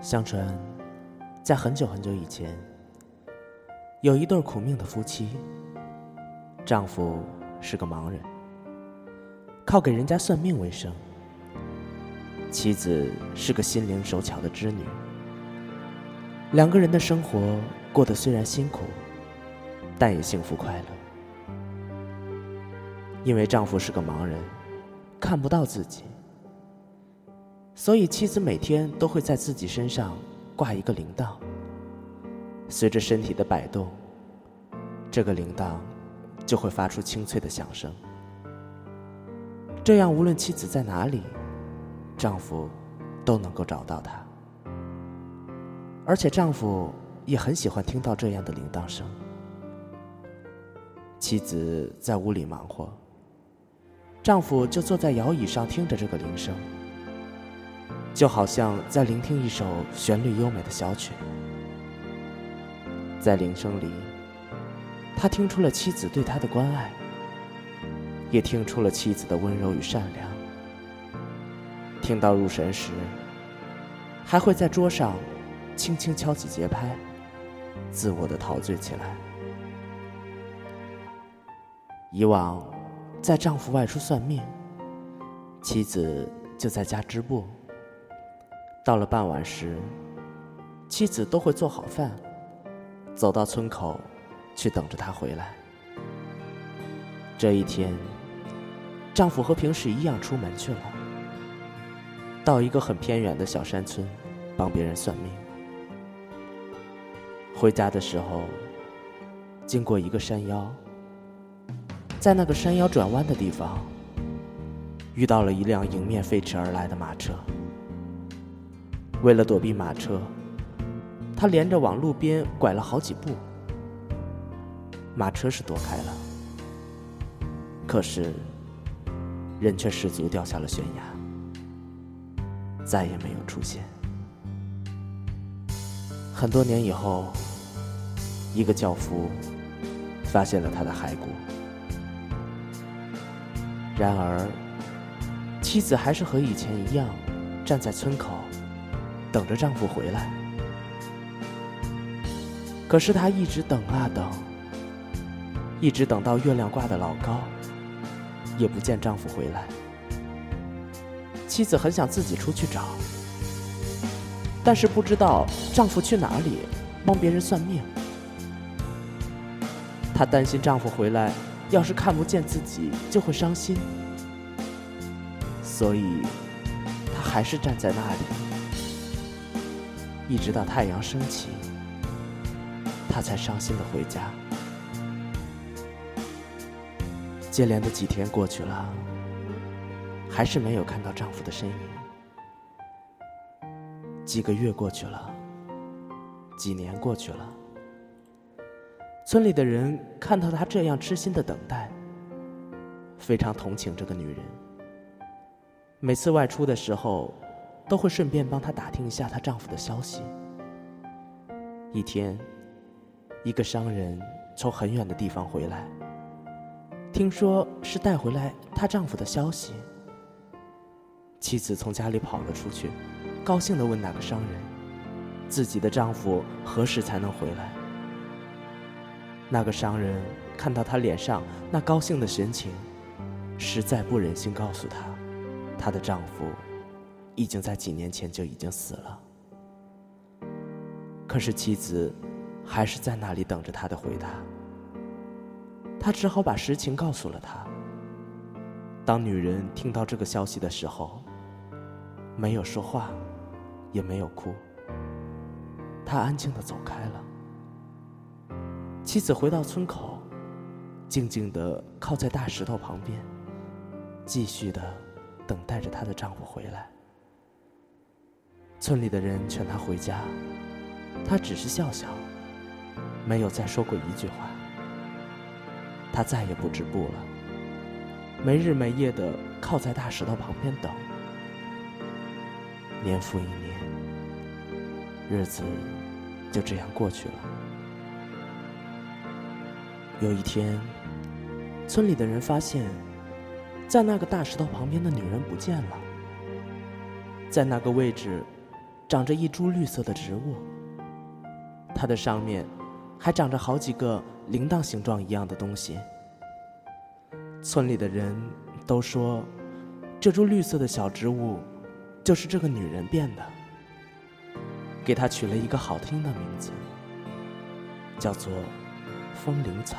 相传，在很久很久以前，有一对苦命的夫妻。丈夫是个盲人，靠给人家算命为生；妻子是个心灵手巧的织女。两个人的生活过得虽然辛苦，但也幸福快乐。因为丈夫是个盲人，看不到自己。所以，妻子每天都会在自己身上挂一个铃铛。随着身体的摆动，这个铃铛就会发出清脆的响声。这样，无论妻子在哪里，丈夫都能够找到她。而且，丈夫也很喜欢听到这样的铃铛声。妻子在屋里忙活，丈夫就坐在摇椅上听着这个铃声。就好像在聆听一首旋律优美的小曲，在铃声里，他听出了妻子对他的关爱，也听出了妻子的温柔与善良。听到入神时，还会在桌上轻轻敲起节拍，自我的陶醉起来。以往，在丈夫外出算命，妻子就在家织布。到了傍晚时，妻子都会做好饭，走到村口，去等着他回来。这一天，丈夫和平时一样出门去了，到一个很偏远的小山村，帮别人算命。回家的时候，经过一个山腰，在那个山腰转弯的地方，遇到了一辆迎面飞驰而来的马车。为了躲避马车，他连着往路边拐了好几步。马车是躲开了，可是人却失足掉下了悬崖，再也没有出现。很多年以后，一个轿夫发现了他的骸骨，然而妻子还是和以前一样站在村口。等着丈夫回来，可是她一直等啊等，一直等到月亮挂的老高，也不见丈夫回来。妻子很想自己出去找，但是不知道丈夫去哪里，帮别人算命。她担心丈夫回来，要是看不见自己，就会伤心，所以她还是站在那里。一直到太阳升起，她才伤心的回家。接连的几天过去了，还是没有看到丈夫的身影。几个月过去了，几年过去了，村里的人看到她这样痴心的等待，非常同情这个女人。每次外出的时候。都会顺便帮她打听一下她丈夫的消息。一天，一个商人从很远的地方回来，听说是带回来她丈夫的消息。妻子从家里跑了出去，高兴地问那个商人：“自己的丈夫何时才能回来？”那个商人看到她脸上那高兴的神情，实在不忍心告诉她，她的丈夫。已经在几年前就已经死了，可是妻子还是在那里等着他的回答。他只好把实情告诉了他。当女人听到这个消息的时候，没有说话，也没有哭，她安静的走开了。妻子回到村口，静静的靠在大石头旁边，继续的等待着她的丈夫回来。村里的人劝他回家，他只是笑笑，没有再说过一句话。他再也不织布了，没日没夜的靠在大石头旁边等。年复一年，日子就这样过去了。有一天，村里的人发现，在那个大石头旁边的女人不见了，在那个位置。长着一株绿色的植物，它的上面还长着好几个铃铛形状一样的东西。村里的人都说，这株绿色的小植物就是这个女人变的，给它取了一个好听的名字，叫做风铃草。